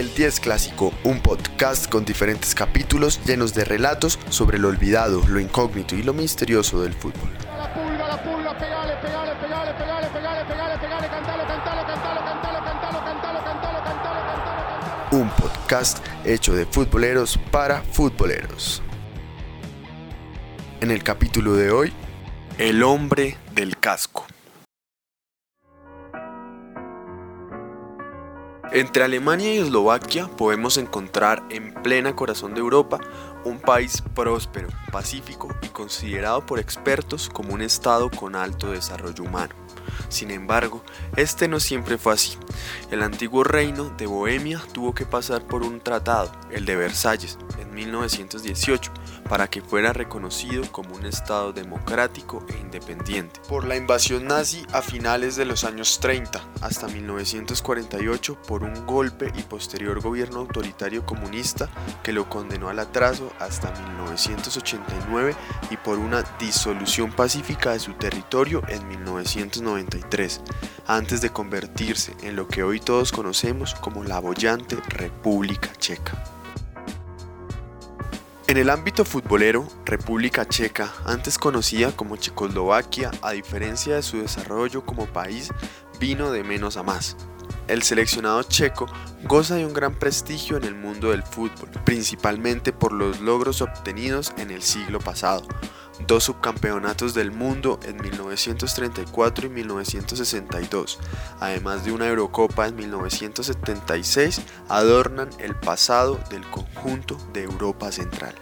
El 10 Clásico, un podcast con diferentes capítulos llenos de relatos sobre lo olvidado, lo incógnito y lo misterioso del fútbol. Un podcast hecho de futboleros para futboleros. En el capítulo de hoy, el hombre del casco. Entre Alemania y Eslovaquia podemos encontrar en plena corazón de Europa un país próspero, pacífico y considerado por expertos como un estado con alto desarrollo humano. Sin embargo, este no siempre fue así. El antiguo reino de Bohemia tuvo que pasar por un tratado, el de Versalles, en 1918, para que fuera reconocido como un Estado democrático e independiente. Por la invasión nazi a finales de los años 30 hasta 1948 por un golpe y posterior gobierno autoritario comunista que lo condenó al atraso hasta 1989 y por una disolución pacífica de su territorio en 1993, antes de convertirse en lo que hoy todos conocemos como la bollante República Checa. En el ámbito futbolero, República Checa, antes conocida como Checoslovaquia, a diferencia de su desarrollo como país, vino de menos a más. El seleccionado checo goza de un gran prestigio en el mundo del fútbol, principalmente por los logros obtenidos en el siglo pasado, dos subcampeonatos del mundo en 1934 y 1962, además de una Eurocopa en 1976, adornan el pasado del conjunto de Europa Central.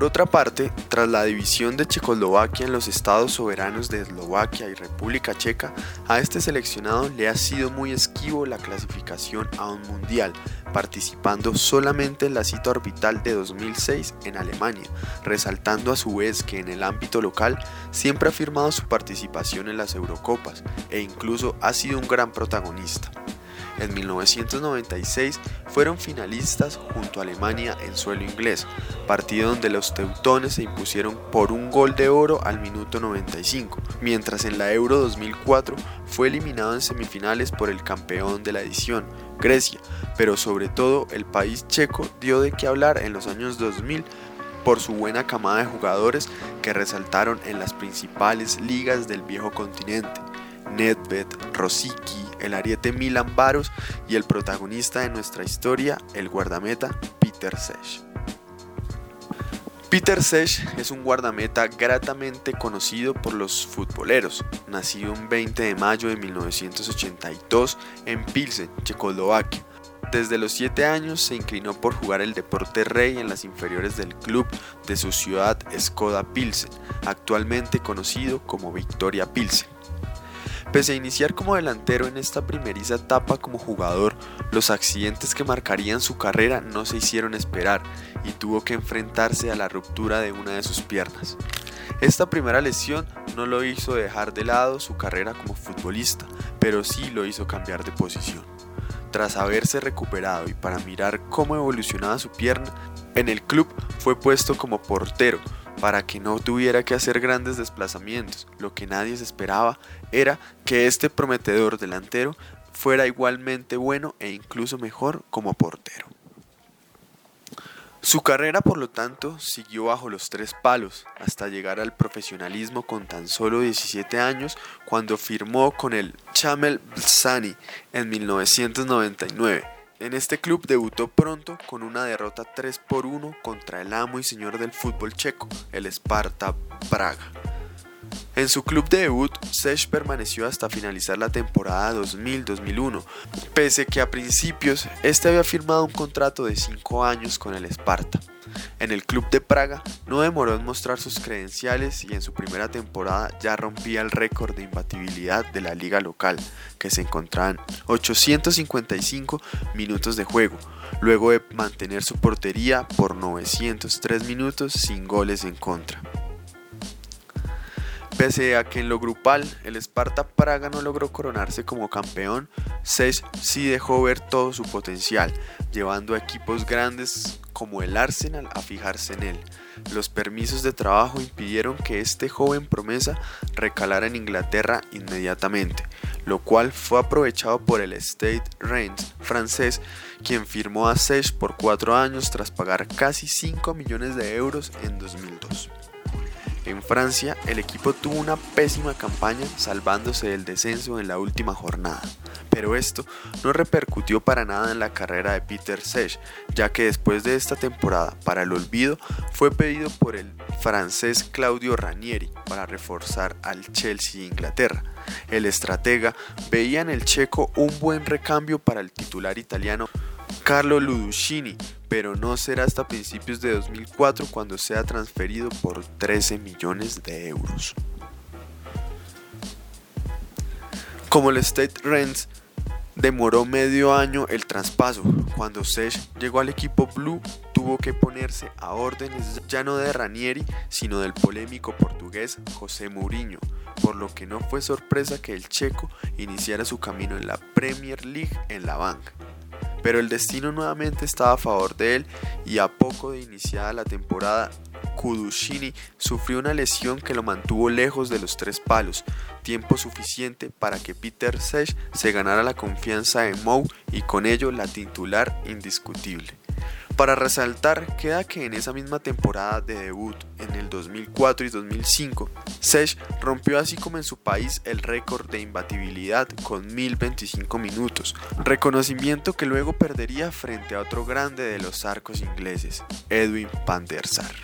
Por otra parte, tras la división de Checoslovaquia en los estados soberanos de Eslovaquia y República Checa, a este seleccionado le ha sido muy esquivo la clasificación a un mundial, participando solamente en la cita orbital de 2006 en Alemania, resaltando a su vez que en el ámbito local siempre ha firmado su participación en las Eurocopas e incluso ha sido un gran protagonista. En 1996 fueron finalistas junto a Alemania en suelo inglés, partido donde los teutones se impusieron por un gol de oro al minuto 95, mientras en la Euro 2004 fue eliminado en semifinales por el campeón de la edición, Grecia, pero sobre todo el país checo dio de qué hablar en los años 2000 por su buena camada de jugadores que resaltaron en las principales ligas del viejo continente. Nedved, Rosicky, el ariete Milan Baros y el protagonista de nuestra historia, el guardameta Peter Sech. Peter Sech es un guardameta gratamente conocido por los futboleros, nacido un 20 de mayo de 1982 en Pilsen, Checoslovaquia. Desde los 7 años se inclinó por jugar el deporte rey en las inferiores del club de su ciudad Skoda Pilsen, actualmente conocido como Victoria Pilsen. Pese a iniciar como delantero en esta primeriza etapa como jugador, los accidentes que marcarían su carrera no se hicieron esperar y tuvo que enfrentarse a la ruptura de una de sus piernas. Esta primera lesión no lo hizo dejar de lado su carrera como futbolista, pero sí lo hizo cambiar de posición. Tras haberse recuperado y para mirar cómo evolucionaba su pierna, en el club fue puesto como portero, para que no tuviera que hacer grandes desplazamientos. Lo que nadie se esperaba era que este prometedor delantero fuera igualmente bueno e incluso mejor como portero. Su carrera, por lo tanto, siguió bajo los tres palos hasta llegar al profesionalismo con tan solo 17 años cuando firmó con el Chamel Bzani en 1999 en este club debutó pronto con una derrota 3 por 1 contra el amo y señor del fútbol checo, el Sparta Praga. En su club de debut, Sech permaneció hasta finalizar la temporada 2000-2001, pese que a principios este había firmado un contrato de 5 años con el Sparta. En el club de Praga no demoró en mostrar sus credenciales y en su primera temporada ya rompía el récord de imbatibilidad de la liga local, que se encontraba en 855 minutos de juego, luego de mantener su portería por 903 minutos sin goles en contra. Pese a que en lo grupal el Sparta Praga no logró coronarse como campeón, Sech sí dejó ver todo su potencial, llevando a equipos grandes como el Arsenal a fijarse en él. Los permisos de trabajo impidieron que este joven promesa recalara en Inglaterra inmediatamente, lo cual fue aprovechado por el State Reims francés, quien firmó a Sech por cuatro años tras pagar casi 5 millones de euros en 2002. En Francia, el equipo tuvo una pésima campaña salvándose del descenso en la última jornada, pero esto no repercutió para nada en la carrera de Peter Sech, ya que después de esta temporada para el olvido fue pedido por el francés Claudio Ranieri para reforzar al Chelsea de Inglaterra. El estratega veía en el checo un buen recambio para el titular italiano Carlo Luducini, pero no será hasta principios de 2004 cuando sea transferido por 13 millones de euros. Como el State Rents demoró medio año el traspaso, cuando Sech llegó al equipo Blue tuvo que ponerse a órdenes ya no de Ranieri, sino del polémico portugués José Mourinho, por lo que no fue sorpresa que el checo iniciara su camino en la Premier League en la banca pero el destino nuevamente estaba a favor de él y a poco de iniciada la temporada, Kudushini sufrió una lesión que lo mantuvo lejos de los tres palos, tiempo suficiente para que Peter Sech se ganara la confianza de Mou y con ello la titular indiscutible. Para resaltar, queda que en esa misma temporada de debut, en el 2004 y 2005, Sech rompió así como en su país el récord de imbatibilidad con 1025 minutos, reconocimiento que luego perdería frente a otro grande de los arcos ingleses, Edwin van Sar.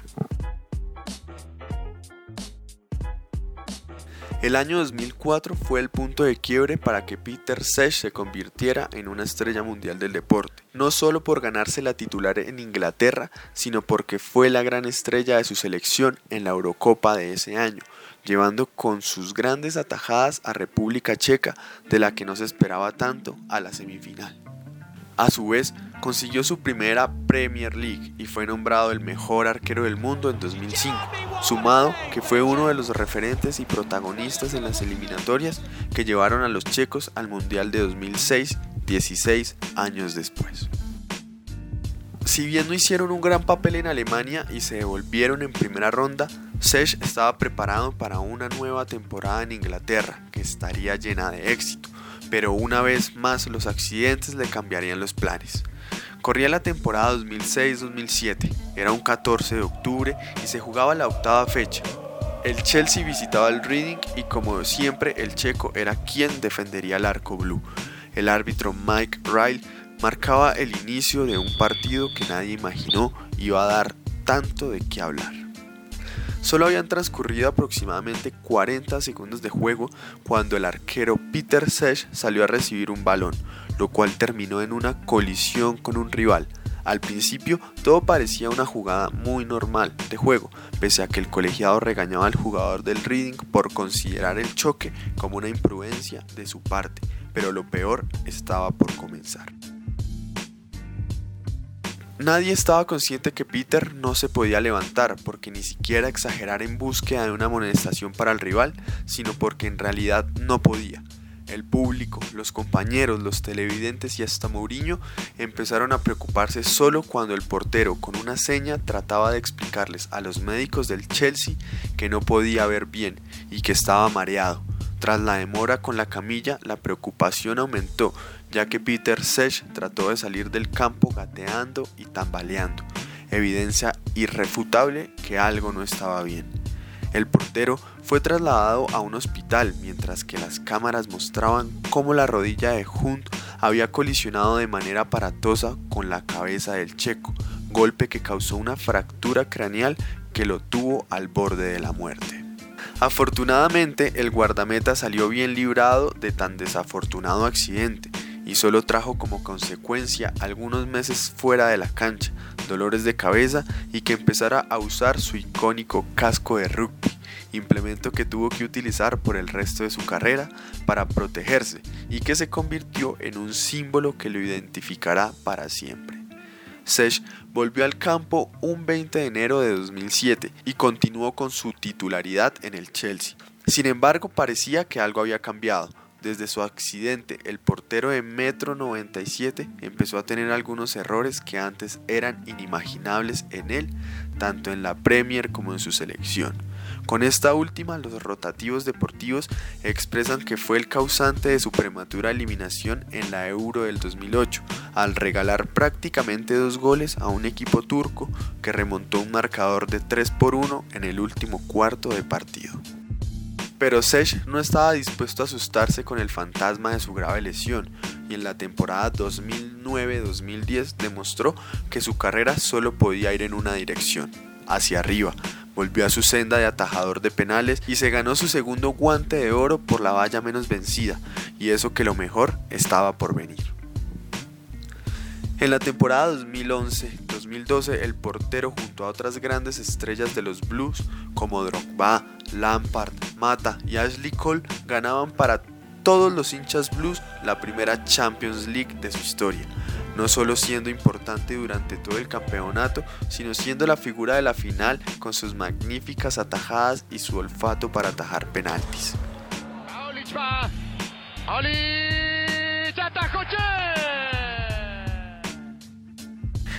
El año 2004 fue el punto de quiebre para que Peter Sech se convirtiera en una estrella mundial del deporte, no solo por ganarse la titular en Inglaterra, sino porque fue la gran estrella de su selección en la Eurocopa de ese año, llevando con sus grandes atajadas a República Checa, de la que no se esperaba tanto, a la semifinal. A su vez, consiguió su primera Premier League y fue nombrado el mejor arquero del mundo en 2005, sumado que fue uno de los referentes y protagonistas en las eliminatorias que llevaron a los checos al Mundial de 2006, 16 años después. Si bien no hicieron un gran papel en Alemania y se devolvieron en primera ronda, Sech estaba preparado para una nueva temporada en Inglaterra que estaría llena de éxito pero una vez más los accidentes le cambiarían los planes. Corría la temporada 2006-2007, era un 14 de octubre y se jugaba la octava fecha. El Chelsea visitaba el Reading y como siempre el checo era quien defendería el arco blue. El árbitro Mike Ryle marcaba el inicio de un partido que nadie imaginó iba a dar tanto de qué hablar. Solo habían transcurrido aproximadamente 40 segundos de juego cuando el arquero Peter Sech salió a recibir un balón, lo cual terminó en una colisión con un rival. Al principio todo parecía una jugada muy normal de juego, pese a que el colegiado regañaba al jugador del Reading por considerar el choque como una imprudencia de su parte, pero lo peor estaba por comenzar. Nadie estaba consciente que Peter no se podía levantar porque ni siquiera exagerar en búsqueda de una amonestación para el rival, sino porque en realidad no podía. El público, los compañeros, los televidentes y hasta Mourinho empezaron a preocuparse solo cuando el portero con una seña trataba de explicarles a los médicos del Chelsea que no podía ver bien y que estaba mareado. Tras la demora con la camilla, la preocupación aumentó ya que Peter Sech trató de salir del campo gateando y tambaleando, evidencia irrefutable que algo no estaba bien. El portero fue trasladado a un hospital mientras que las cámaras mostraban cómo la rodilla de Hunt había colisionado de manera aparatosa con la cabeza del checo, golpe que causó una fractura craneal que lo tuvo al borde de la muerte. Afortunadamente, el guardameta salió bien librado de tan desafortunado accidente, y solo trajo como consecuencia algunos meses fuera de la cancha, dolores de cabeza y que empezara a usar su icónico casco de rugby, implemento que tuvo que utilizar por el resto de su carrera para protegerse y que se convirtió en un símbolo que lo identificará para siempre. Sech volvió al campo un 20 de enero de 2007 y continuó con su titularidad en el Chelsea. Sin embargo, parecía que algo había cambiado, desde su accidente, el portero de Metro 97 empezó a tener algunos errores que antes eran inimaginables en él, tanto en la Premier como en su selección. Con esta última, los rotativos deportivos expresan que fue el causante de su prematura eliminación en la Euro del 2008, al regalar prácticamente dos goles a un equipo turco que remontó un marcador de 3 por 1 en el último cuarto de partido. Pero Sech no estaba dispuesto a asustarse con el fantasma de su grave lesión y en la temporada 2009-2010 demostró que su carrera solo podía ir en una dirección, hacia arriba, volvió a su senda de atajador de penales y se ganó su segundo guante de oro por la valla menos vencida, y eso que lo mejor estaba por venir. En la temporada 2011-2012, el portero junto a otras grandes estrellas de los Blues como Drogba, Lampard, Mata y Ashley Cole ganaban para todos los hinchas Blues la primera Champions League de su historia, no solo siendo importante durante todo el campeonato, sino siendo la figura de la final con sus magníficas atajadas y su olfato para atajar penaltis.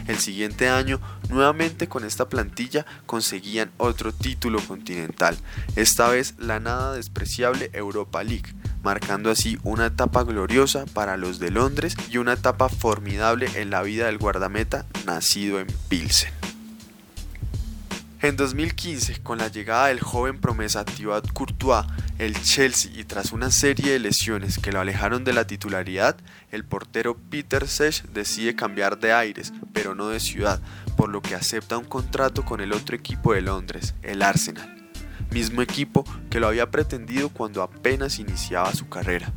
El siguiente año, nuevamente con esta plantilla, conseguían otro título continental, esta vez la nada despreciable Europa League, marcando así una etapa gloriosa para los de Londres y una etapa formidable en la vida del guardameta nacido en Pilsen. En 2015, con la llegada del joven promesa Thibaut Courtois, el Chelsea y tras una serie de lesiones que lo alejaron de la titularidad, el portero Peter Sech decide cambiar de aires, pero no de ciudad, por lo que acepta un contrato con el otro equipo de Londres, el Arsenal mismo equipo que lo había pretendido cuando apenas iniciaba su carrera.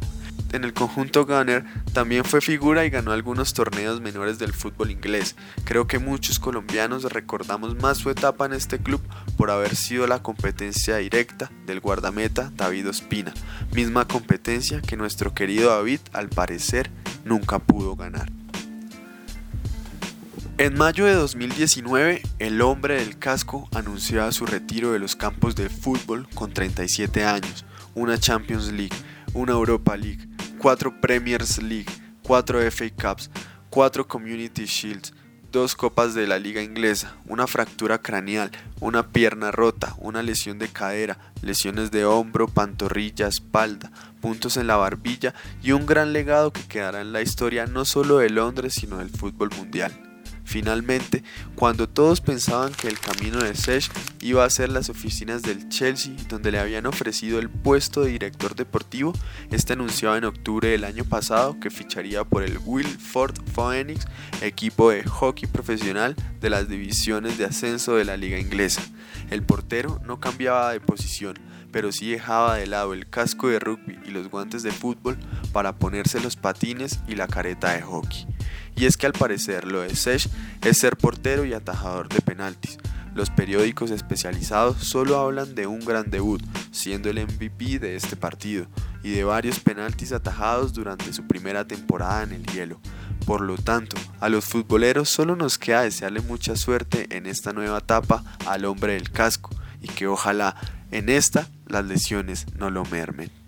En el conjunto Gunner también fue figura y ganó algunos torneos menores del fútbol inglés. Creo que muchos colombianos recordamos más su etapa en este club por haber sido la competencia directa del guardameta David Ospina, misma competencia que nuestro querido David al parecer nunca pudo ganar. En mayo de 2019, el hombre del casco anunciaba su retiro de los campos de fútbol con 37 años, una Champions League, una Europa League, cuatro Premiers League, cuatro FA Cups, cuatro Community Shields, dos copas de la liga inglesa, una fractura craneal, una pierna rota, una lesión de cadera, lesiones de hombro, pantorrilla, espalda, puntos en la barbilla y un gran legado que quedará en la historia no solo de Londres sino del fútbol mundial. Finalmente, cuando todos pensaban que el camino de Sech iba a ser las oficinas del Chelsea, donde le habían ofrecido el puesto de director deportivo, este anunciaba en octubre del año pasado que ficharía por el Wilford Phoenix, equipo de hockey profesional de las divisiones de ascenso de la liga inglesa. El portero no cambiaba de posición, pero sí dejaba de lado el casco de rugby y los guantes de fútbol para ponerse los patines y la careta de hockey. Y es que al parecer lo de Sech es ser portero y atajador de penaltis. Los periódicos especializados solo hablan de un gran debut, siendo el MVP de este partido, y de varios penaltis atajados durante su primera temporada en el hielo. Por lo tanto, a los futboleros solo nos queda desearle mucha suerte en esta nueva etapa al hombre del casco, y que ojalá en esta las lesiones no lo mermen.